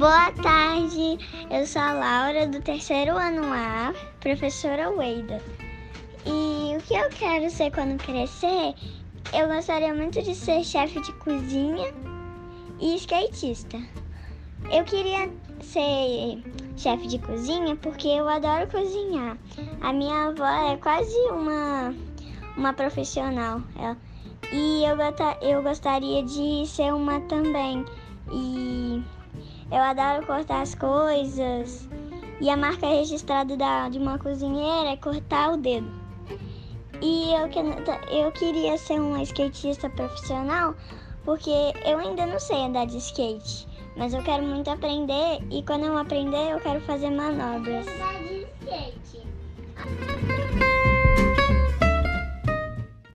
Boa tarde, eu sou a Laura do terceiro ano A, professora Weida. E o que eu quero ser quando crescer? Eu gostaria muito de ser chefe de cozinha e skatista. Eu queria ser chefe de cozinha porque eu adoro cozinhar. A minha avó é quase uma, uma profissional. Ela, e eu, eu gostaria de ser uma também. E eu adoro cortar as coisas. E a marca registrada da, de uma cozinheira é cortar o dedo. E eu, eu queria ser uma skatista profissional porque eu ainda não sei andar de skate. Mas eu quero muito aprender e quando eu aprender eu quero fazer manobras. Andar de skate.